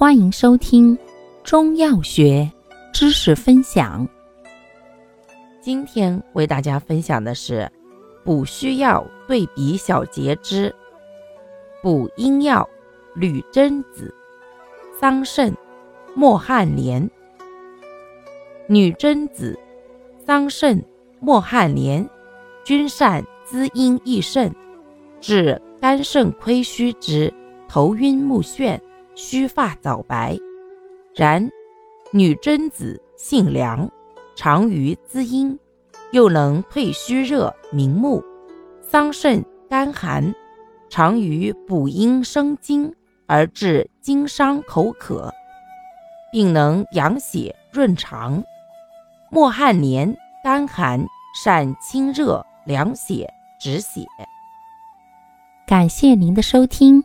欢迎收听中药学知识分享。今天为大家分享的是补虚药对比小节之补阴药女贞子、桑葚、墨旱莲。女贞子、桑葚、墨旱莲均善滋阴益肾，治肝肾亏虚之头晕目眩。须发早白，然女贞子性凉，常于滋阴，又能退虚热明目；桑葚干寒，常于补阴生津，而治经伤口渴，并能养血润肠；墨旱莲干寒，善清热凉血止血。感谢您的收听。